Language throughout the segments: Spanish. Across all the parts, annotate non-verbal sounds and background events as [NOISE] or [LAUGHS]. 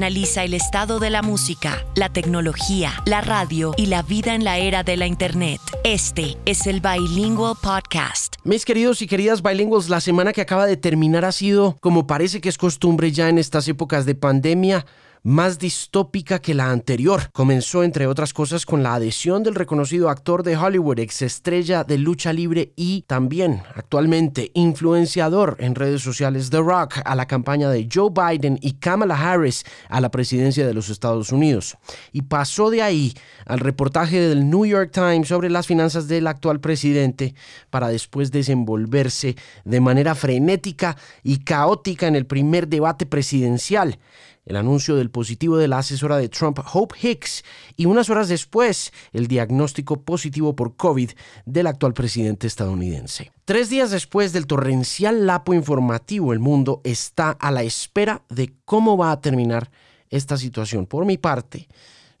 analiza el estado de la música, la tecnología, la radio y la vida en la era de la Internet. Este es el Bilingual Podcast. Mis queridos y queridas bilingües, la semana que acaba de terminar ha sido, como parece que es costumbre ya en estas épocas de pandemia, más distópica que la anterior. Comenzó, entre otras cosas, con la adhesión del reconocido actor de Hollywood, ex estrella de lucha libre y también actualmente influenciador en redes sociales The Rock a la campaña de Joe Biden y Kamala Harris a la presidencia de los Estados Unidos. Y pasó de ahí al reportaje del New York Times sobre las finanzas del actual presidente para después desenvolverse de manera frenética y caótica en el primer debate presidencial el anuncio del positivo de la asesora de Trump, Hope Hicks, y unas horas después el diagnóstico positivo por COVID del actual presidente estadounidense. Tres días después del torrencial lapo informativo, el mundo está a la espera de cómo va a terminar esta situación. Por mi parte,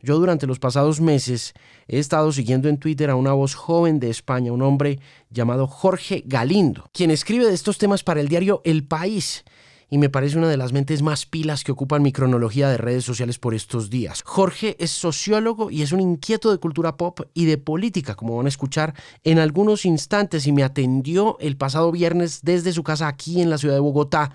yo durante los pasados meses he estado siguiendo en Twitter a una voz joven de España, un hombre llamado Jorge Galindo, quien escribe de estos temas para el diario El País y me parece una de las mentes más pilas que ocupan mi cronología de redes sociales por estos días. Jorge es sociólogo y es un inquieto de cultura pop y de política, como van a escuchar en algunos instantes, y me atendió el pasado viernes desde su casa aquí en la ciudad de Bogotá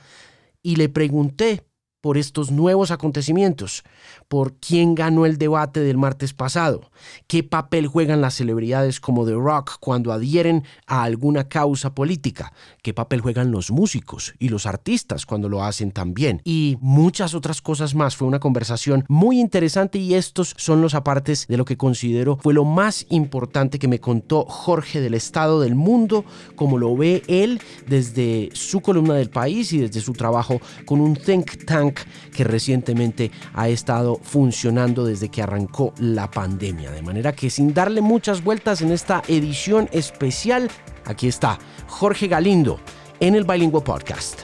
y le pregunté por estos nuevos acontecimientos, por quién ganó el debate del martes pasado, qué papel juegan las celebridades como The Rock cuando adhieren a alguna causa política, qué papel juegan los músicos y los artistas cuando lo hacen también, y muchas otras cosas más. Fue una conversación muy interesante y estos son los apartes de lo que considero fue lo más importante que me contó Jorge del estado del mundo, como lo ve él desde su columna del país y desde su trabajo con un think tank que recientemente ha estado funcionando desde que arrancó la pandemia. De manera que sin darle muchas vueltas en esta edición especial, aquí está Jorge Galindo en el Bilingüe Podcast.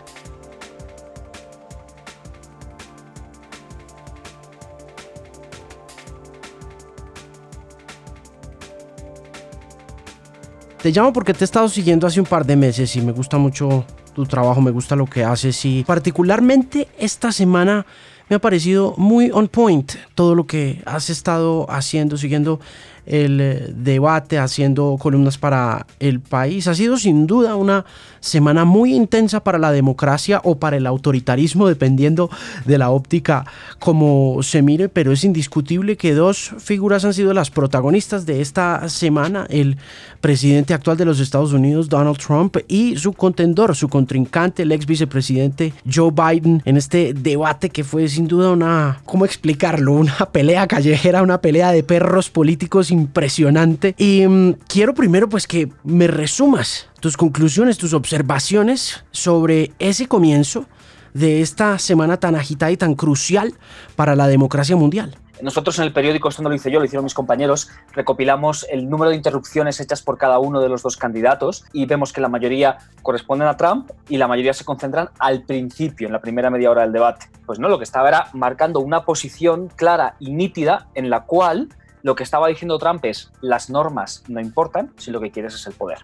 Te llamo porque te he estado siguiendo hace un par de meses y me gusta mucho tu trabajo, me gusta lo que haces y particularmente esta semana me ha parecido muy on point todo lo que has estado haciendo, siguiendo el eh, debate, haciendo columnas para el país. Ha sido sin duda una semana muy intensa para la democracia o para el autoritarismo, dependiendo de la óptica como se mire, pero es indiscutible que dos figuras han sido las protagonistas de esta semana, el presidente actual de los Estados Unidos, Donald Trump, y su contendor, su contrincante, el ex vicepresidente Joe Biden, en este debate que fue sin duda una, ¿cómo explicarlo? Una [LAUGHS] pelea callejera, una pelea de perros políticos impresionante. Y mm, quiero primero pues que me resumas tus conclusiones, tus observaciones sobre ese comienzo de esta semana tan agitada y tan crucial para la democracia mundial. Nosotros en el periódico, esto no lo hice yo, lo hicieron mis compañeros, recopilamos el número de interrupciones hechas por cada uno de los dos candidatos y vemos que la mayoría corresponden a Trump y la mayoría se concentran al principio, en la primera media hora del debate. Pues no, lo que estaba era marcando una posición clara y nítida en la cual lo que estaba diciendo Trump es las normas no importan si lo que quieres es el poder.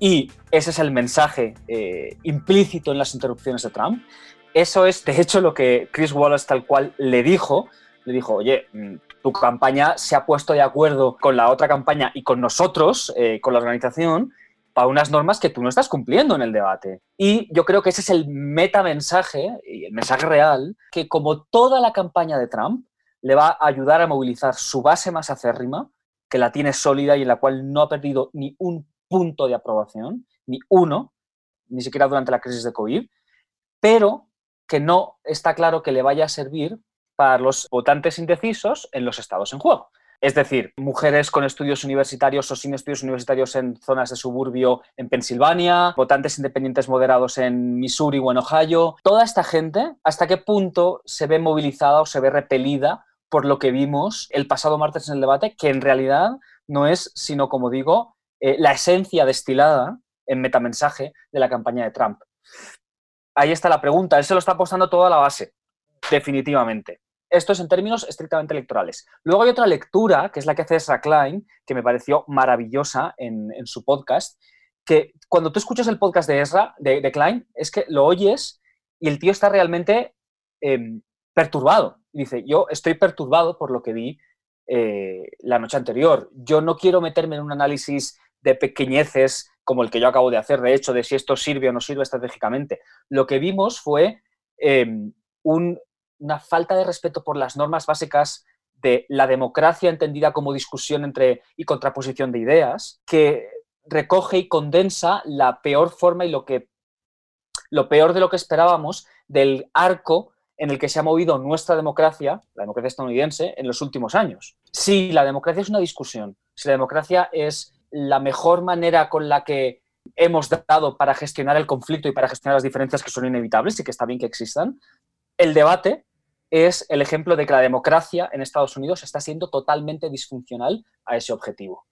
Y ese es el mensaje eh, implícito en las interrupciones de Trump. Eso es, de hecho, lo que Chris Wallace tal cual le dijo. Le dijo, oye, mm, tu campaña se ha puesto de acuerdo con la otra campaña y con nosotros, eh, con la organización, para unas normas que tú no estás cumpliendo en el debate. Y yo creo que ese es el metamensaje y el mensaje real, que como toda la campaña de Trump, le va a ayudar a movilizar su base más acérrima, que la tiene sólida y en la cual no ha perdido ni un punto de aprobación, ni uno, ni siquiera durante la crisis de COVID, pero que no está claro que le vaya a servir para los votantes indecisos en los estados en juego. Es decir, mujeres con estudios universitarios o sin estudios universitarios en zonas de suburbio en Pensilvania, votantes independientes moderados en Missouri o en Ohio. Toda esta gente, ¿hasta qué punto se ve movilizada o se ve repelida por lo que vimos el pasado martes en el debate, que en realidad no es sino, como digo, eh, la esencia destilada en metamensaje de la campaña de Trump? Ahí está la pregunta. Él se lo está apostando todo a la base, definitivamente. Esto es en términos estrictamente electorales. Luego hay otra lectura, que es la que hace Ezra Klein, que me pareció maravillosa en, su podcast, que cuando tú escuchas el podcast de Ezra, de, Klein, es que lo oyes y el tío está realmente em, perturbado. dice, yo estoy perturbado por lo que vi eh, la noche anterior. Yo no quiero meterme en un análisis de pequeñeces como el que yo acabo de hacer, de hecho, de si esto sirve o no sirve estratégicamente. Lo que vimos fue em, un una falta de respeto por las normas básicas de la democracia entendida como discusión entre y contraposición de ideas, que recoge y condensa la peor forma y lo que lo peor de lo que esperábamos del arco en el que se ha movido nuestra democracia, la democracia estadounidense, en los últimos años. Si la democracia es una discusión, si la democracia es la mejor manera con la que hemos dado para gestionar el conflicto y para gestionar las diferencias que son inevitables y que está bien que existan, el debate es el ejemplo de que la democracia en Estados Unidos está siendo totalmente disfuncional a ese objetivo.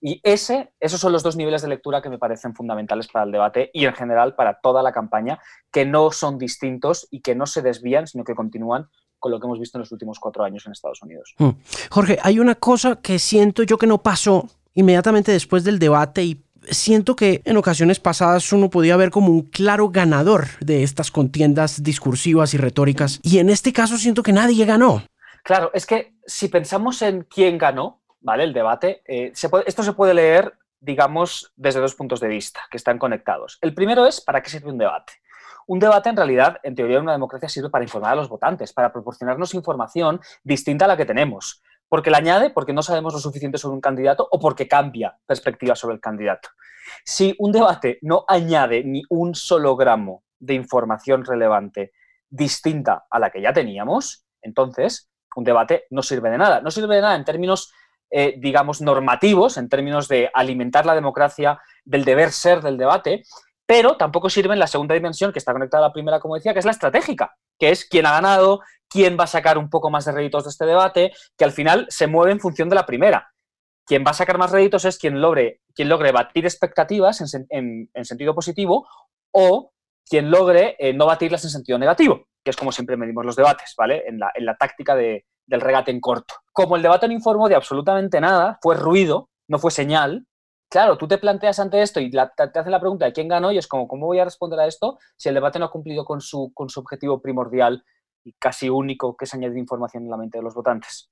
Y ese, esos son los dos niveles de lectura que me parecen fundamentales para el debate y en general para toda la campaña, que no son distintos y que no se desvían, sino que continúan con lo que hemos visto en los últimos cuatro años en Estados Unidos. Hmm. Jorge, hay una cosa que siento yo que no pasó inmediatamente después del debate y siento que en ocasiones pasadas uno podía ver como un claro ganador de estas contiendas discursivas y retóricas, y en este caso siento que nadie ganó. Claro, es que si pensamos en quién ganó, ¿vale? El debate, eh, esto se puede leer, digamos, desde dos puntos de vista que están conectados. El primero es, ¿para qué sirve un debate? Un debate, en realidad, en teoría, en una democracia sirve para informar a los votantes, para proporcionarnos información distinta a la que tenemos porque la añade, porque no sabemos lo suficiente sobre un candidato o porque cambia perspectiva sobre el candidato. Si un debate no añade ni un solo gramo de información relevante distinta a la que ya teníamos, entonces un debate no sirve de nada. No sirve de nada en términos, eh, digamos, normativos, en términos de alimentar la democracia, del deber ser del debate, pero tampoco sirve en la segunda dimensión, que está conectada a la primera, como decía, que es la estratégica, que es quién ha ganado, quién va a sacar un poco más de réditos de este debate, que al final se mueve en función de la primera. Quien va a sacar más réditos es quien logre, quien logre batir expectativas en, sentido positivo o quien logre eh, no batirlas en sentido negativo, que es como siempre medimos los debates, ¿vale? En la, táctica del regate en corto. Como el debate no informó de absolutamente nada, fue ruido, no fue señal, claro, tú te planteas ante esto y te, hacen la pregunta de quién ganó y es como, ¿cómo voy a responder a esto si el debate no ha cumplido con su, con su objetivo primordial y casi único que es añadir información en la mente de los votantes.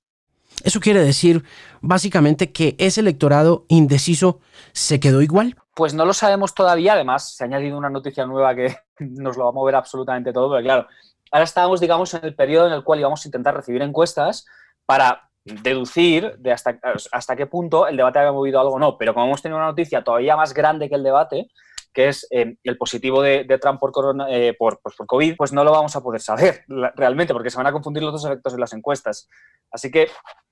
¿Eso quiere decir básicamente que ese electorado indeciso se quedó igual? Pues no lo sabemos todavía, además se ha añadido una noticia nueva que [LAUGHS] nos lo va a mover absolutamente todo, pero claro, ahora estábamos, digamos, en el periodo en el cual íbamos a intentar recibir encuestas para deducir de hasta, hasta qué punto el debate había movido algo o no, pero como hemos tenido una noticia todavía más grande que el debate, que es eh, el positivo de, Trump por, eh, por, pues por COVID, pues no lo vamos a poder saber realmente, porque se van a confundir los dos efectos en las encuestas. Así que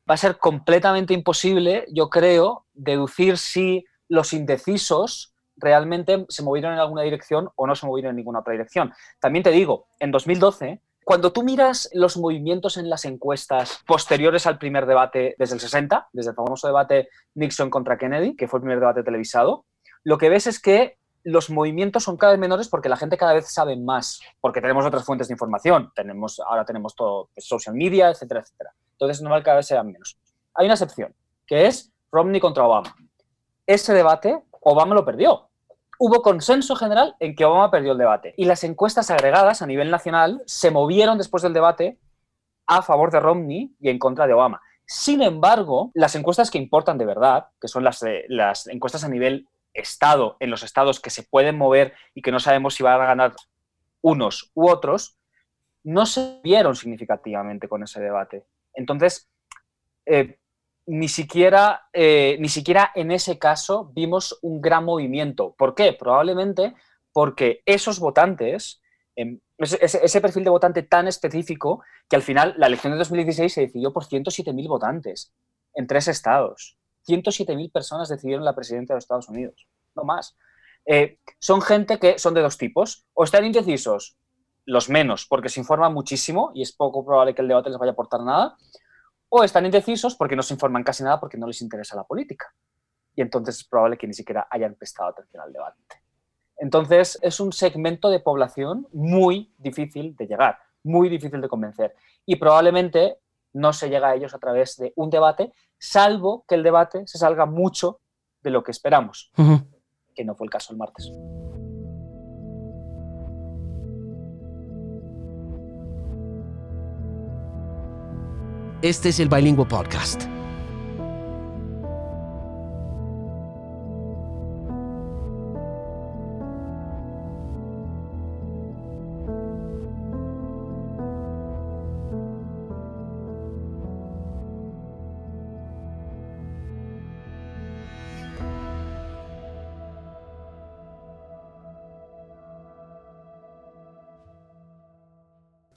va a ser completamente imposible, yo creo, deducir si los indecisos realmente se movieron en alguna dirección o no se movieron en ninguna otra dirección. También te digo, en 2012 cuando tú miras los movimientos en las encuestas posteriores al primer debate desde el 60, desde el famoso debate Nixon contra Kennedy, que fue el primer debate televisado, lo que ves es que los movimientos son cada vez menores porque la gente cada vez sabe más, porque tenemos otras fuentes de información, tenemos, ahora tenemos todo, pues, social media, etcétera, etcétera. Entonces, normal cada vez sean menos. Hay una excepción, que es Romney contra Obama. Ese debate, Obama lo perdió. Hubo consenso general en que Obama perdió el debate. Y las encuestas agregadas a nivel nacional se movieron después del debate a favor de Romney y en contra de Obama. Sin embargo, las encuestas que importan de verdad, que son las, las encuestas a nivel estado, en los estados que se pueden mover y que no sabemos si van a ganar unos u otros, no se vieron significativamente con ese debate. Entonces, eh, ni, siquiera, eh, ni siquiera en ese caso vimos un gran movimiento. ¿Por qué? Probablemente porque esos votantes, em, ese, ese, perfil de votante tan específico, que al final la elección de 2016 se decidió por 107.000 votantes en tres estados. 107.000 personas decidieron la presidencia de los Estados Unidos, no más. Eh, son gente que son de dos tipos, o están indecisos, los menos, porque se informan muchísimo y es poco probable que el debate les vaya a aportar nada, o están indecisos porque no se informan casi nada porque no les interesa la política. Y entonces es probable que ni siquiera hayan prestado atención al debate. Entonces es un segmento de población muy difícil de llegar, muy difícil de convencer. Y probablemente no se llega a ellos a través de un debate, salvo que el debate se salga mucho de lo que esperamos, que no fue el caso el martes. Este es el Bilingüe Podcast.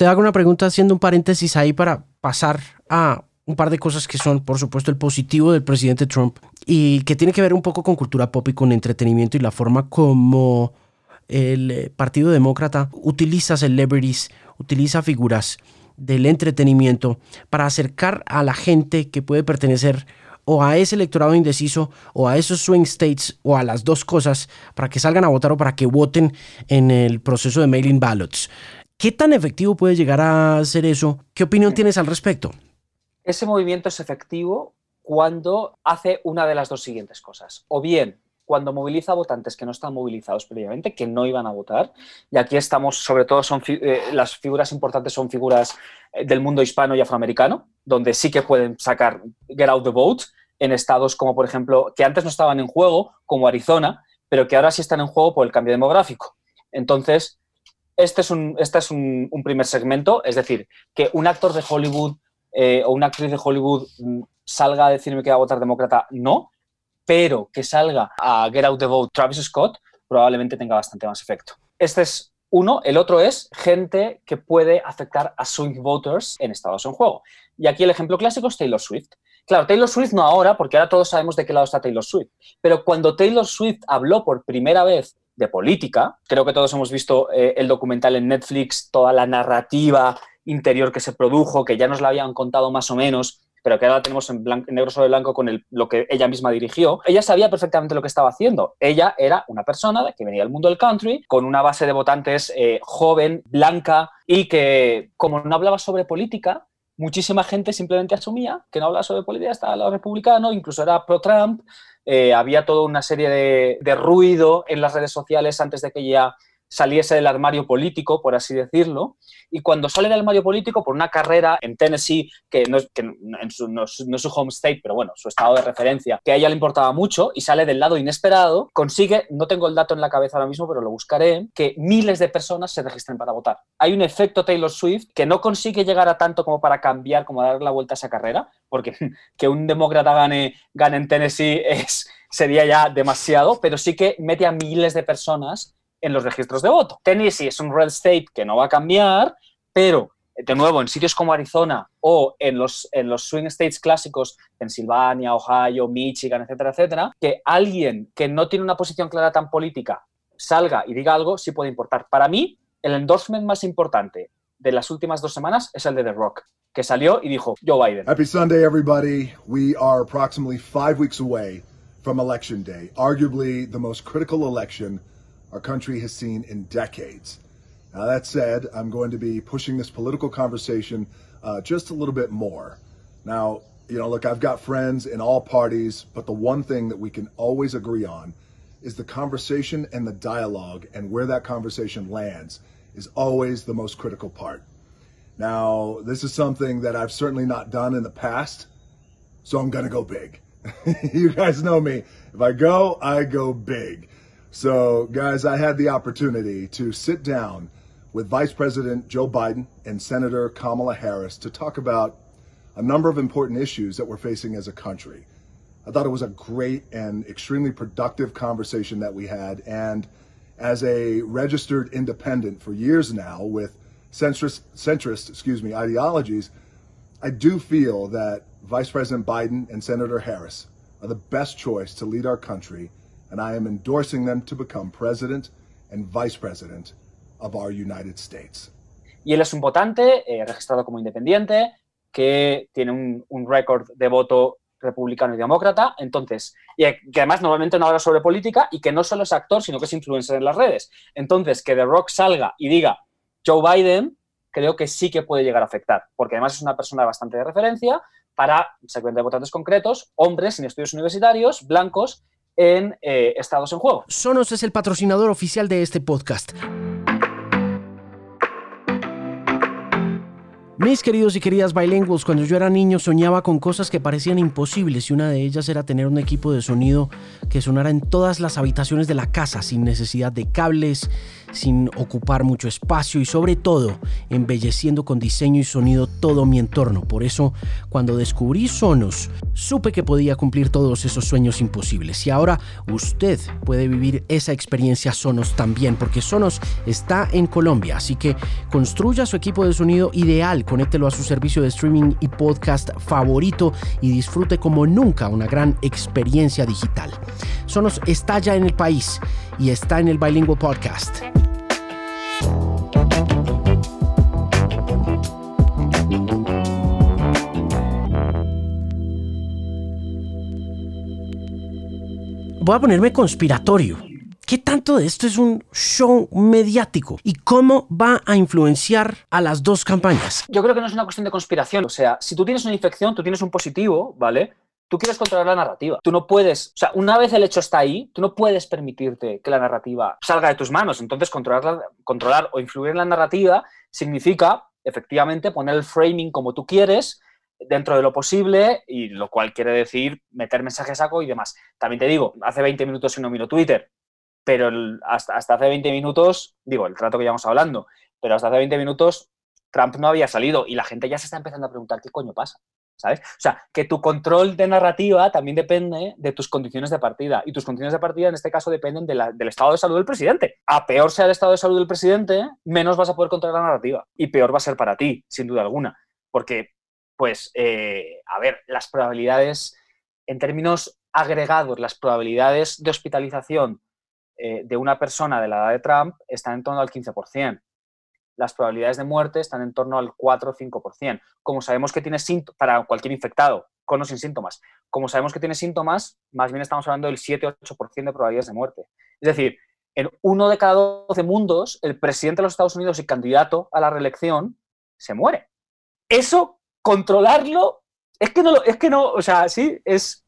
Te hago una pregunta haciendo un paréntesis ahí para pasar a un par de cosas que son, por supuesto, el positivo del presidente Trump y que tiene que ver un poco con cultura pop y con entretenimiento y la forma como el eh, Partido Demócrata utiliza celebrities, utiliza figuras del entretenimiento para acercar a la gente que puede pertenecer o a ese electorado indeciso o a esos swing states o a las dos cosas para que salgan a votar o para que voten en el proceso de mailing ballots. ¿Qué tan efectivo puede llegar a ser eso? ¿Qué opinión tienes al respecto? Ese movimiento es efectivo cuando hace una de las dos siguientes cosas. O bien cuando moviliza votantes que no están movilizados previamente, que no iban a votar. Y aquí estamos, sobre todo, son eh, las figuras importantes son figuras eh, del mundo hispano y afroamericano, donde sí que pueden sacar get out the vote en estados como, por ejemplo, que antes no estaban en juego, como Arizona, pero que ahora sí están en juego por el cambio demográfico. Entonces, este es, un, este es un, primer segmento, es decir, que un actor de Hollywood eh, o una actriz de Hollywood mm, salga a decirme que va a votar demócrata, no, pero que salga a Get Out the Vote Travis Scott probablemente tenga bastante más efecto. Este es uno. El otro es gente que puede afectar a swing voters en estados en juego. Y aquí el ejemplo clásico es Taylor Swift. Claro, Taylor Swift no ahora, porque ahora todos sabemos de qué lado está Taylor Swift. Pero cuando Taylor Swift habló por primera vez de política. Creo que todos hemos visto eh, el documental en Netflix, toda la narrativa interior que se produjo, que ya nos la habían contado más o menos, pero que ahora tenemos en, negro sobre blanco con lo que ella misma dirigió. Ella sabía perfectamente lo que estaba haciendo. Ella era una persona que venía del mundo del country, con una base de votantes eh, joven, blanca, y que como no hablaba sobre política, muchísima gente simplemente asumía que no hablaba sobre política, estaba al lado republicano, incluso era pro-Trump, eh, había toda una serie de, de, ruido en las redes sociales antes de que ya saliese del armario político, por así decirlo, y cuando sale del armario político por una carrera en Tennessee, que no es, su, no, es, su home state, pero bueno, su estado de referencia, que a ella le importaba mucho y sale del lado inesperado, consigue, no tengo el dato en la cabeza ahora mismo, pero lo buscaré, que miles de personas se registren para votar. Hay un efecto Taylor Swift que no consigue llegar a tanto como para cambiar, como dar la vuelta a esa carrera, porque [LAUGHS] que un demócrata gane, gane en Tennessee es, sería ya demasiado, pero sí que mete a miles de personas en los registros de voto. Tennessee es un red state que no va a cambiar, pero de nuevo, en sitios como Arizona o en los, en los swing states clásicos, Pensilvania, Ohio, Michigan, etcétera, etcétera, que alguien que no tiene una posición clara tan política salga y diga algo, sí puede importar. Para mí, el endorsement más importante de las últimas dos semanas es el de The Rock, que salió y dijo Joe Biden. Happy Sunday, everybody. We are approximately five weeks away from Election Day, arguably the most critical election our country has seen in decades. Now, that said, I'm going to be pushing this political conversation uh, just a little bit more. Now, you know, look, I've got friends in all parties, but the one thing that we can always agree on is the conversation and the dialogue and where that conversation lands is always the most critical part. Now, this is something that I've certainly not done in the past, so I'm going to go big. [LAUGHS] you guys know me. If I go, I go big. So, guys, I had the opportunity to sit down with Vice President Joe Biden and Senator Kamala Harris to talk about a number of important issues that we're facing as a country. I thought it was a great and extremely productive conversation that we had. And as a registered independent for years now with centrist, centrist excuse me, ideologies, I do feel that Vice President Biden and Senator Harris are the best choice to lead our country, and I am endorsing them to become president and vice president of our United States. Y él es un votante eh, registrado como independiente que tiene un, un récord de voto republicano y demócrata, entonces, y que además normalmente no habla sobre política y que no solo es actor, sino que es influencer en las redes. Entonces, que The Rock salga y diga Joe Biden, creo que sí que puede llegar a afectar, porque además es una persona bastante de referencia para segmento de votantes concretos, hombres sin estudios universitarios, blancos, en eh, estados en juego. Sonos es el patrocinador oficial de este podcast. Mis queridos y queridas bilinguals, cuando yo era niño soñaba con cosas que parecían imposibles y una de ellas era tener un equipo de sonido que sonara en todas las habitaciones de la casa sin necesidad de cables, sin ocupar mucho espacio y sobre todo embelleciendo con diseño y sonido todo mi entorno. Por eso, cuando descubrí Sonos, supe que podía cumplir todos esos sueños imposibles. Y ahora usted puede vivir esa experiencia Sonos también, porque Sonos está en Colombia. Así que construya su equipo de sonido ideal, conéctelo a su servicio de streaming y podcast favorito y disfrute como nunca una gran experiencia digital. Sonos está ya en el país y está en el Bilingual Podcast. Voy a ponerme conspiratorio. ¿Qué tanto de esto es un show mediático? ¿Y cómo va a influenciar a las dos campañas? Yo creo que no es una cuestión de conspiración. O sea, si tú tienes una infección, tú tienes un positivo, ¿vale? Tú quieres controlar la narrativa. Tú no puedes, o sea, una vez el hecho está ahí, tú no puedes permitirte que la narrativa salga de tus manos. Entonces, controlar, controlar o influir en la narrativa significa, efectivamente, poner el framing como tú quieres, dentro de lo posible, y lo cual quiere decir meter mensajes saco y demás. También te digo, hace 20 minutos no miro Twitter, pero hasta, hasta hace 20 minutos, digo, el trato que llevamos hablando, pero hasta hace 20 minutos Trump no había salido y la gente ya se está empezando a preguntar qué coño pasa. ¿Sabes? O sea, que tu control de narrativa también depende de tus condiciones de partida. Y tus condiciones de partida en este caso dependen del estado de salud del presidente. A peor sea el estado de salud del presidente, menos vas a poder controlar la narrativa. Y peor va a ser para ti, sin duda alguna. Porque pues, eh, a ver, las probabilidades, en términos agregados, las probabilidades de hospitalización eh, de una persona de la edad de Trump están en torno al 15%. Las probabilidades de muerte están en torno al 4 o 5%. Como sabemos que tiene síntomas, para cualquier infectado, con o sin síntomas, como sabemos que tiene síntomas, más bien estamos hablando del 7 o 8% de probabilidades de muerte. Es decir, en uno de cada 12 mundos, el presidente de los Estados Unidos y candidato a la reelección se muere. Eso controlarlo, es que no, es que no, o sea, sí, es,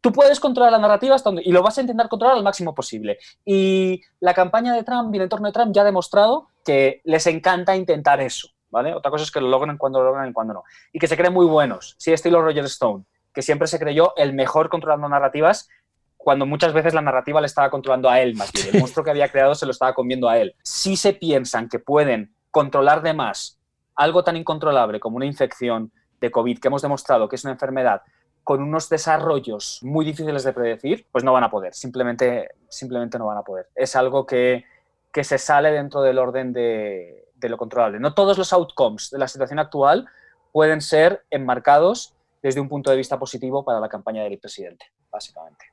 tú puedes controlar la narrativa y lo vas a intentar controlar al máximo posible. Y la campaña de Trump y el entorno de Trump ya ha demostrado que les encanta intentar eso. Otra cosa es que lo logran cuando lo logran y cuando no. Y que se creen muy buenos, sí, estilo Roger Stone, que siempre se creyó el mejor controlando narrativas cuando muchas veces la narrativa le estaba controlando a él más bien. El monstruo que había creado se lo estaba comiendo a él. Si se piensan que pueden controlar de más algo tan incontrolable como una infección de COVID, que hemos demostrado que es una enfermedad con unos desarrollos muy difíciles de predecir, pues no van a poder, simplemente, simplemente no van a poder. Es algo que, que se sale dentro del orden de, de lo controlable. No todos los outcomes de la situación actual pueden ser enmarcados desde un punto de vista positivo para la campaña del presidente, básicamente.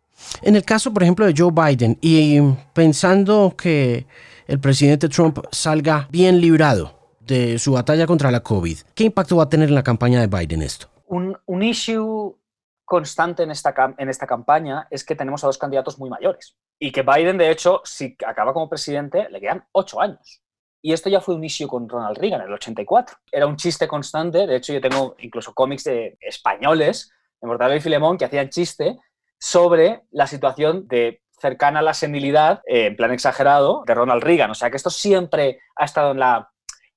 En el caso, por ejemplo, de Joe Biden, y pensando que el presidente Trump salga bien librado de su batalla contra la COVID. ¿Qué impacto va a tener en la campaña de Biden esto? Un, un issue constante en esta, en esta campaña es que tenemos a dos candidatos muy mayores y que Biden, de hecho, si acaba como presidente, le quedan ocho años. Y esto ya fue un issue con Ronald Reagan en el 84. Era un chiste constante, de hecho yo tengo incluso cómics de españoles, de Mortadelo y Filemón, que hacían chiste sobre la situación de cercana a la senilidad, eh, en plan exagerado, de Ronald Reagan. O sea que esto siempre ha estado en la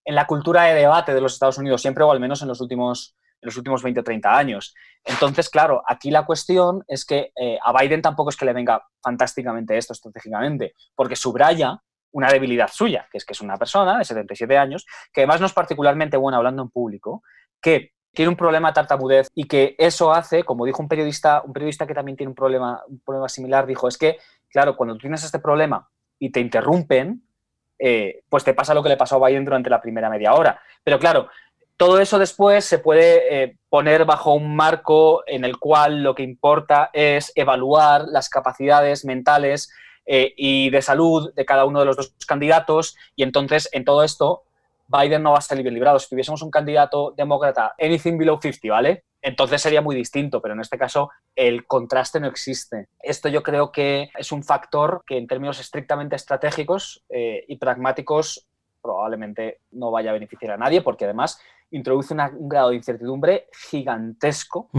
en la cultura de debate de los Estados Unidos siempre, o al menos en los últimos, los últimos 20 o 30 años. Entonces, claro, aquí la cuestión es que eh, a Biden tampoco es que le venga fantásticamente esto estratégicamente, porque subraya una debilidad suya, que es que es una persona de 77 años, que además no es particularmente buena hablando en público, que tiene un problema de tartamudez y que eso hace, como dijo un periodista, un periodista que también tiene un problema, un problema similar, dijo, es que, claro, cuando tú tienes este problema y te interrumpen, eh, pues te pasa lo que le pasó a Biden durante la primera media hora. Pero claro, Todo eso después se puede eh, poner bajo un marco en el cual lo que importa es evaluar las capacidades mentales eh, y de salud de cada uno de los dos candidatos y entonces en todo esto Biden no va a salir librado. Si tuviésemos un candidato demócrata, anything below 50, ¿vale? Entonces sería muy distinto, pero en este caso el contraste no existe. Esto yo creo que es un factor que en términos estrictamente estratégicos eh, y pragmáticos probablemente no vaya a beneficiar a nadie, porque además introduce un grado de incertidumbre gigantesco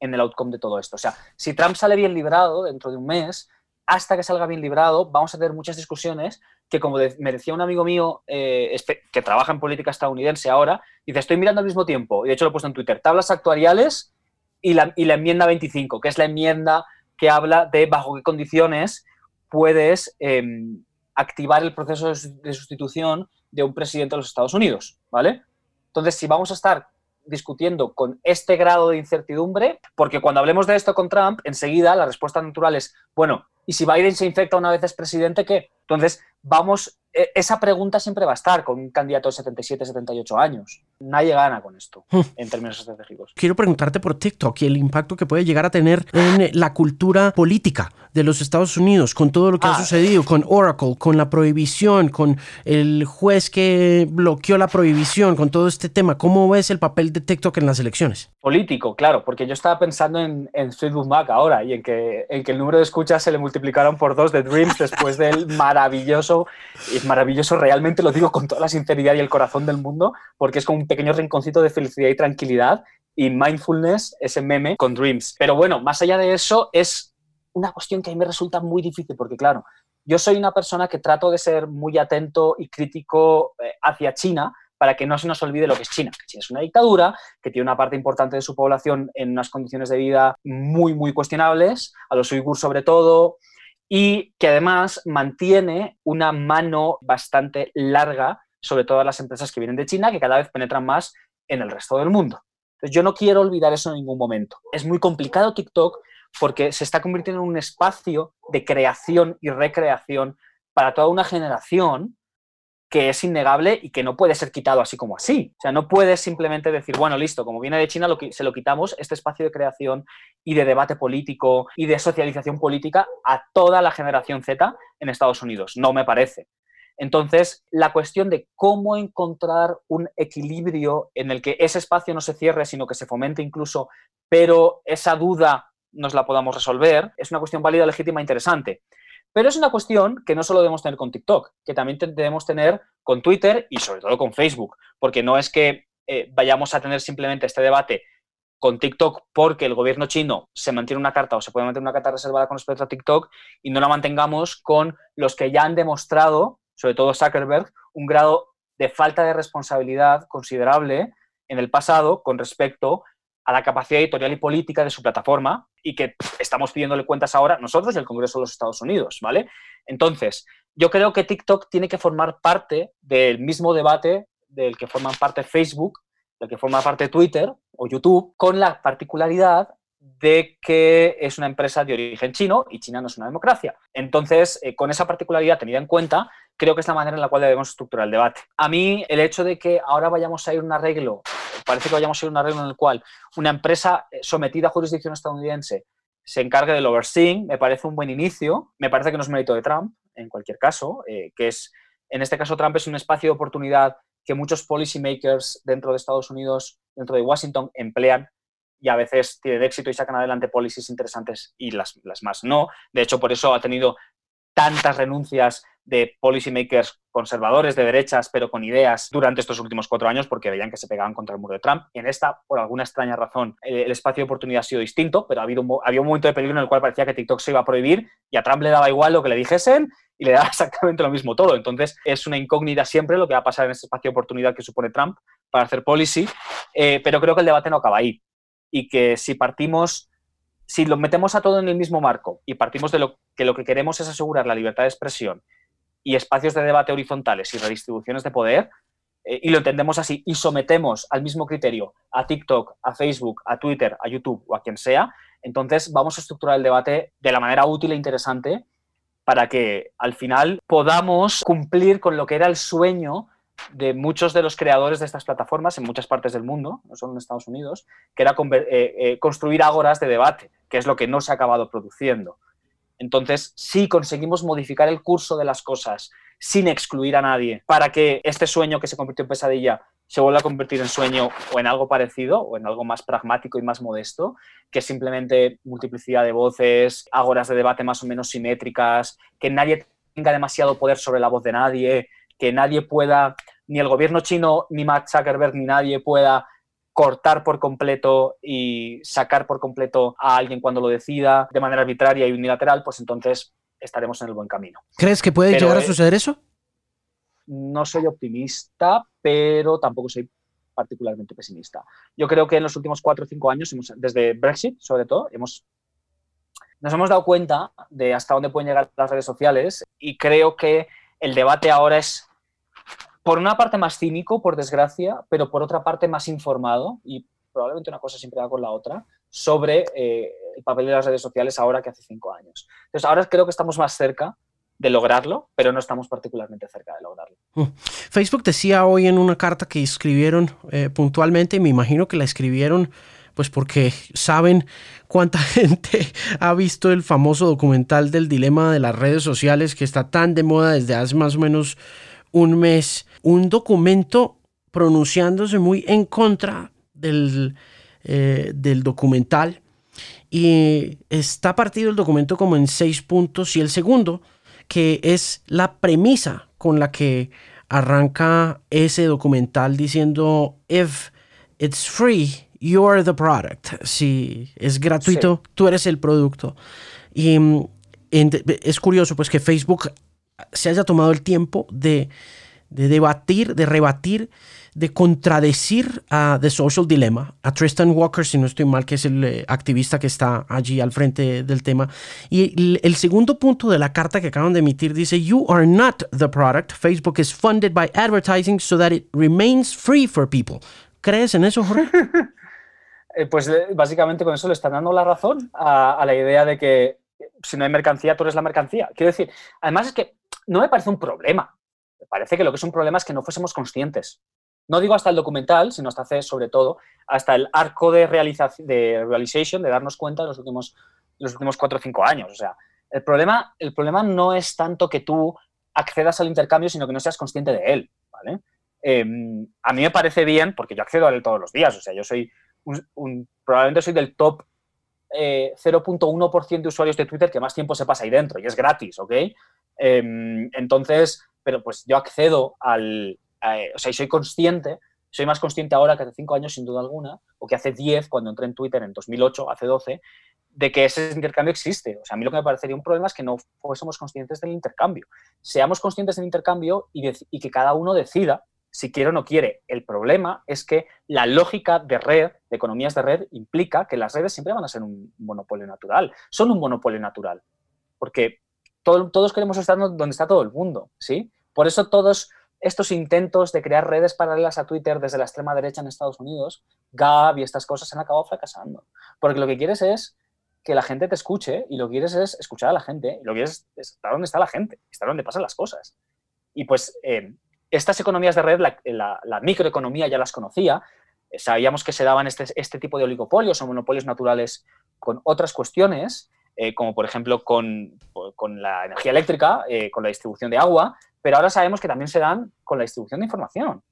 en el outcome de todo esto. O sea, si Trump sale bien librado dentro de un mes, hasta que salga bien librado, vamos a tener muchas discusiones que, como me decía un amigo mío eh, que trabaja en política estadounidense ahora, dice, estoy mirando al mismo tiempo, y de hecho lo he puesto en Twitter, tablas actuariales y la, y la enmienda 25, que es la enmienda que habla de bajo qué condiciones puedes em, activar el proceso de sustitución de un presidente de los Estados Unidos, ¿vale? Entonces, si vamos a estar discutiendo con este grado de incertidumbre, porque cuando hablemos de esto con Trump, enseguida la respuesta natural es, bueno, ¿y si Biden se infecta una vez es presidente, qué? Entonces, vamos, esa pregunta siempre va a estar con un candidato de 77, 78 años. Nadie gana con esto hmm. en términos estratégicos. Quiero preguntarte por TikTok y el impacto que puede llegar a tener en la cultura política de los Estados Unidos, con todo lo que ha ah. sucedido, con Oracle, con la prohibición, con el juez que bloqueó la prohibición, con todo este tema. ¿Cómo ves el papel de TikTok en las elecciones? Político, claro, porque yo estaba pensando en, en Facebook Mac ahora y en que, en que el número de escuchas se le multiplicaron por dos de Dreams después del maravilloso, maravilloso realmente lo digo con toda la sinceridad y el corazón del mundo, porque es como un pequeño rinconcito de felicidad y tranquilidad y mindfulness, ese meme con Dreams. Pero bueno, más allá de eso, es una cuestión que a mí me resulta muy difícil, porque claro, yo soy una persona que trato de ser muy atento y crítico eh, hacia China, para que no se nos olvide lo que es China. China es una dictadura que tiene una parte importante de su población en unas condiciones de vida muy, muy cuestionables, a los uigures sobre todo, y que además mantiene una mano bastante larga sobre todas las empresas que vienen de China, que cada vez penetran más en el resto del mundo. Entonces, yo no quiero olvidar eso en ningún momento. Es muy complicado TikTok porque se está convirtiendo en un espacio de creación y recreación para toda una generación que es innegable y que no puede ser quitado así como así. O sea, no puedes simplemente decir, bueno, listo, como viene de China, lo que, se lo quitamos, este espacio de creación y de debate político y de socialización política a toda la generación Z en Estados Unidos. No me parece. Entonces, la cuestión de cómo encontrar un equilibrio en el que ese espacio no se cierre, sino que se fomente incluso, pero esa duda nos la podamos resolver, es una cuestión válida, legítima e interesante. Pero es una cuestión que no solo debemos tener con TikTok, que también debemos tener con Twitter y sobre todo con Facebook, porque no es que eh, vayamos a tener simplemente este debate con TikTok porque el gobierno chino se mantiene una carta o se puede mantener una carta reservada con respecto a TikTok y no la mantengamos con los que ya han demostrado, sobre todo Zuckerberg, un grado de falta de responsabilidad considerable en el pasado con respecto a la capacidad editorial y política de su plataforma y que estamos pidiéndole cuentas ahora nosotros y el Congreso de los Estados Unidos, ¿vale? Entonces, yo creo que TikTok tiene que formar parte del mismo debate del que forman parte Facebook, del que forma parte Twitter o YouTube, con la particularidad de que es una empresa de origen chino y China no es una democracia. Entonces, eh, con esa particularidad tenida en cuenta, creo que es la manera en la cual debemos estructurar el debate. A mí, el hecho de que ahora vayamos a ir a un arreglo parece que vayamos a ir a un arreglo en el cual una empresa eh, sometida a jurisdicción estadounidense se encargue del overseeing, me parece un buen inicio, me parece que no es mérito de Trump, en cualquier caso, eh, que es, en este caso Trump es un espacio de oportunidad que muchos policymakers dentro de Estados Unidos, dentro de Washington, emplean y a veces tienen éxito y sacan adelante policies interesantes y las, las más no. De hecho, por eso ha tenido tantas renuncias de policymakers conservadores de derechas, pero con ideas durante estos últimos cuatro años, porque veían que se pegaban contra el muro de Trump. En esta, por alguna extraña razón, el espacio de oportunidad ha sido distinto, pero ha habido un, había un momento de peligro en el cual parecía que TikTok se iba a prohibir y a Trump le daba igual lo que le dijesen y le daba [LAUGHS] exactamente lo mismo todo. Entonces, es una incógnita siempre lo que va a pasar en este espacio de oportunidad que supone Trump para hacer policy, eh, pero creo que el debate no acaba ahí y que si partimos si lo metemos a todo en el mismo marco y partimos de lo que lo que queremos es asegurar la libertad de expresión y espacios de debate horizontales y redistribuciones de poder, eh, y lo entendemos así, y sometemos al mismo criterio a TikTok, a Facebook, a Twitter, a YouTube o a quien sea, entonces vamos a estructurar el debate de la manera útil e interesante para que al final podamos cumplir con lo que era el sueño de muchos de los creadores de estas plataformas en muchas partes del mundo, no solo en Estados Unidos, que era eh, eh, construir ágoras de debate, que es lo que no se ha acabado produciendo. Entonces, si conseguimos modificar el curso de las cosas sin excluir a nadie para que este sueño que se convirtió en pesadilla se vuelva a convertir en sueño o en algo parecido o en algo más pragmático y más modesto, que simplemente multiplicidad de voces, ágoras de debate más o menos simétricas, que nadie tenga demasiado poder sobre la voz de nadie, que nadie pueda, ni el gobierno chino, ni Mark Zuckerberg, ni nadie pueda cortar por completo y sacar por completo a alguien cuando lo decida de manera arbitraria y unilateral, pues entonces estaremos en el buen camino. ¿Crees que puede llegar a suceder eso? No soy optimista, pero tampoco soy particularmente pesimista. Yo creo que en los últimos cuatro o cinco años, desde Brexit sobre todo, hemos, nos hemos dado cuenta de hasta dónde pueden llegar las redes sociales y creo que el debate ahora es, por una parte, más cínico, por desgracia, pero por otra parte, más informado y probablemente una cosa siempre va con la otra, sobre eh, el papel de las redes sociales ahora que hace cinco años. Entonces, ahora creo que estamos más cerca de lograrlo, pero no estamos particularmente cerca de lograrlo. Mm. Facebook decía hoy en una carta que escribieron eh, puntualmente, y me imagino que la escribieron pues porque saben cuánta [LAUGHS] gente ha visto el famoso documental del dilema de las redes sociales que está tan de moda desde hace más o menos un mes. Un documento pronunciándose muy en contra del, eh, del documental y está partido el documento como en seis puntos y el segundo que es la premisa con la que arranca ese documental diciendo, if it's free, you're the product. Si es gratuito, tú eres el producto. Y mm, es curioso pues que Facebook se haya tomado el tiempo de, de debatir, de rebatir de contradecir a The Social Dilemma, a Tristan Walker, si no estoy mal, que es el eh, activista que está allí al frente del tema. Y el, segundo punto de la carta que acaban de emitir dice, You are not the product. Facebook is funded by advertising so that it remains free for people. ¿Crees en eso, Jorge? [LAUGHS] Eh, pues eh, básicamente con eso le están dando la razón a, a la idea de que si no hay mercancía, tú eres la mercancía. Quiero decir, además es que no me parece un problema. Me parece que lo que es un problema es que no fuésemos conscientes no digo hasta el documental, sino hasta hace sobre todo hasta el arco de, realización, de realization, de darnos cuenta en los últimos, los últimos cuatro o cinco años. O sea, el problema, el problema no es tanto que tú accedas al intercambio, sino que no seas consciente de él. ¿vale? Em, a mí me parece bien, porque yo accedo a él todos los días. O sea, yo soy probablemente soy del top 0.1% eh, de usuarios de Twitter que más tiempo se pasa ahí dentro y es gratis, ¿ok? Em, entonces, pero pues yo accedo al, eh, o sea, soy consciente, soy más consciente ahora que hace cinco años, sin duda alguna, o que hace diez, cuando entré en Twitter en 2008, hace 12, de que ese intercambio existe. O sea, a mí lo que me parecería un problema es que no fuésemos conscientes del intercambio. Seamos conscientes del intercambio y, y que cada uno decida si quiere o no quiere. El problema es que la lógica de red, de economías de red, implica que las redes siempre van a ser un monopolio natural. Son un monopolio natural. Porque todos queremos estar donde está todo el mundo, ¿sí? Por eso todos estos intentos de crear redes paralelas a Twitter desde la extrema derecha en Estados Unidos, Gab y estas cosas han acabado fracasando. Porque lo que quieres es que la gente te escuche y lo que quieres es escuchar a la gente y lo que es estar donde está la gente, estar donde pasan las cosas. Y pues eh, estas economías de red, la, microeconomía ya las conocía, eh, sabíamos que se daban este, este, tipo de oligopolios o monopolios naturales con otras cuestiones, eh, como por ejemplo con, con la energía eléctrica, con la distribución de agua, pero ahora sabemos que también se dan con la distribución de información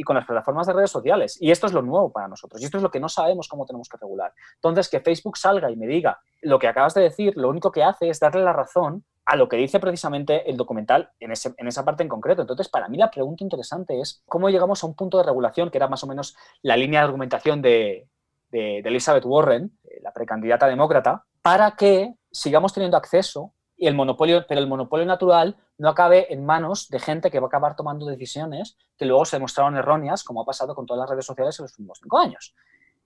y con las plataformas de redes sociales. Y esto es lo nuevo para nosotros. Y esto es lo que no sabemos cómo tenemos que regular. Entonces, que Facebook salga y me diga lo que acabas de decir, lo único que hace es darle la razón a lo que dice precisamente el documental en, esa parte en concreto. Entonces, para mí la pregunta interesante es cómo llegamos a un punto de regulación, que era más o menos la línea de argumentación de, de Elizabeth Warren, la precandidata demócrata, para que sigamos teniendo acceso y el monopolio, pero el monopolio natural no acabe en manos de gente que va a acabar tomando decisiones que luego se demostraron erróneas, como ha pasado con todas las redes sociales en los últimos cinco años.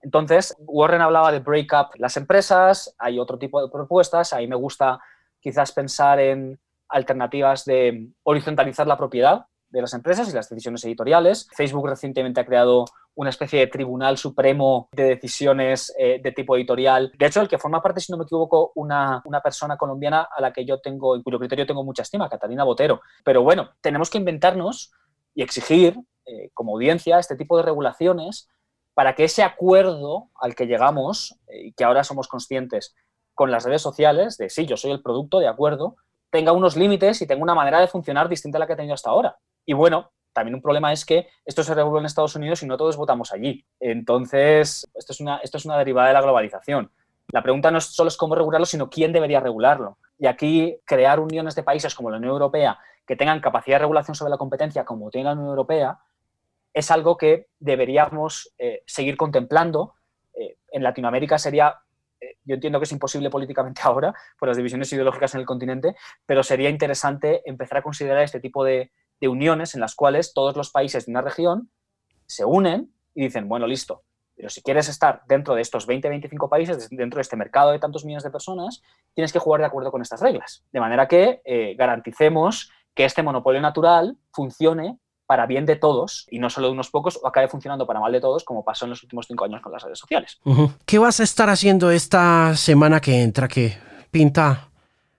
Entonces, Warren hablaba de break up las empresas, hay otro tipo de propuestas, ahí me gusta quizás pensar en alternativas de horizontalizar la propiedad de las empresas y las decisiones editoriales. Facebook recientemente ha creado una especie de tribunal supremo de decisiones eh, de tipo editorial. De hecho, el que forma parte, si no me equivoco, una, una persona colombiana a la que yo tengo, en cuyo criterio tengo mucha estima, Catalina Botero. Pero bueno, tenemos que inventarnos y exigir eh, como audiencia este tipo de regulaciones para que ese acuerdo al que llegamos eh, y que ahora somos conscientes con las redes sociales, de sí, yo soy el producto, de acuerdo, tenga unos límites y tenga una manera de funcionar distinta a la que ha tenido hasta ahora. Y bueno, también un problema es que esto se reguló en Estados Unidos y no todos votamos allí. Entonces, esto es una, esto es una derivada de la globalización. La pregunta no solo es cómo regularlo, sino quién debería regularlo. Y aquí crear uniones de países como la Unión Europea que tengan capacidad de regulación sobre la competencia como tiene la Unión Europea es algo que deberíamos eh, seguir contemplando. Eh, en Latinoamérica sería, eh, yo entiendo que es imposible políticamente [LAUGHS] ahora por las divisiones ideológicas en el continente, pero sería interesante empezar a considerar este tipo de, de uniones en las cuales todos los países de una región se unen y dicen, bueno, listo, pero si quieres estar dentro de estos 20-25 países, dentro de este mercado de tantos millones de personas, tienes que jugar de acuerdo con estas reglas. De manera que garanticemos que este monopolio natural funcione para bien de todos y no solo de unos pocos o acabe funcionando para mal de todos como pasó en los últimos cinco años con las redes sociales. ¿Qué vas a estar haciendo esta semana que entra que pinta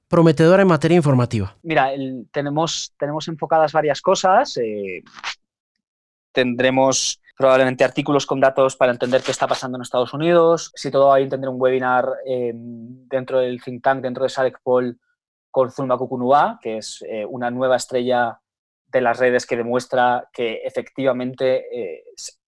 prometedora en materia informativa? Mira, tenemos, tenemos enfocadas varias cosas. Eh, tendremos probablemente artículos con datos para entender qué está pasando en Estados Unidos. Si todo bien, tendré un webinar eh, dentro del think tank, dentro de SADECPOL, con Zulma Kukunua, que es eh, una nueva estrella de las redes que demuestra que efectivamente eh,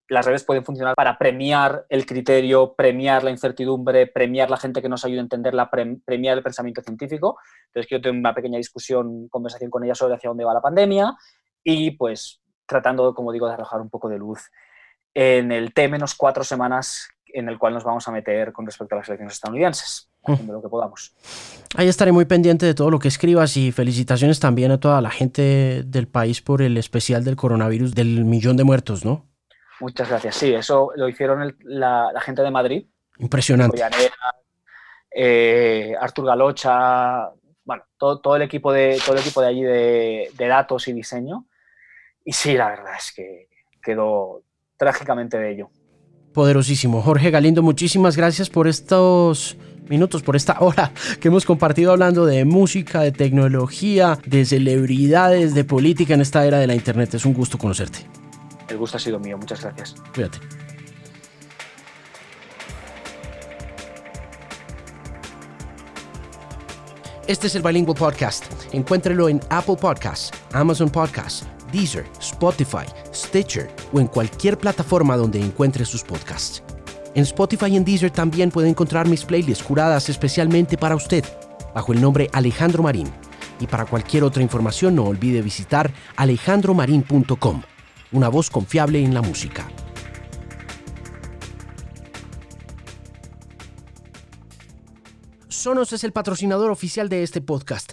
las redes pueden funcionar para premiar el criterio, premiar la incertidumbre, premiar la gente que nos ayude a entenderla, premiar el pensamiento científico. Entonces quiero tener una pequeña discusión, conversación con ella sobre hacia dónde va la pandemia y pues tratando, como digo, de arrojar un poco de luz en el T menos cuatro semanas en el cual nos vamos a meter con respecto a las elecciones estadounidenses haciendo lo que podamos. Ahí estaré muy pendiente de todo lo que escribas y felicitaciones también a toda la gente del país por el especial del coronavirus del millón de muertos, ¿no? Muchas gracias. Sí, eso lo hicieron la, gente de Madrid. Impresionante. Eh, Artur Galocha, bueno, todo, el equipo de, todo el equipo de allí de, de datos y diseño. Y sí, la verdad es que quedó trágicamente de ello. Poderosísimo. Jorge Galindo, muchísimas gracias por estos minutos, por esta hora que hemos compartido hablando de música, de tecnología, de celebridades, de política en esta era de la Internet. Es un gusto conocerte. El gusto ha sido mío. Muchas gracias. Cuídate. Este es el Bilingual Podcast. Encuéntrelo en Apple Podcasts, Amazon Podcasts, Deezer, Spotify, Stitcher o en cualquier plataforma donde encuentre sus podcasts. En Spotify y en Deezer también puede encontrar mis playlists curadas especialmente para usted, bajo el nombre Alejandro Marín. Y para cualquier otra información no olvide visitar alejandromarin.com, una voz confiable en la música. Sonos es el patrocinador oficial de este podcast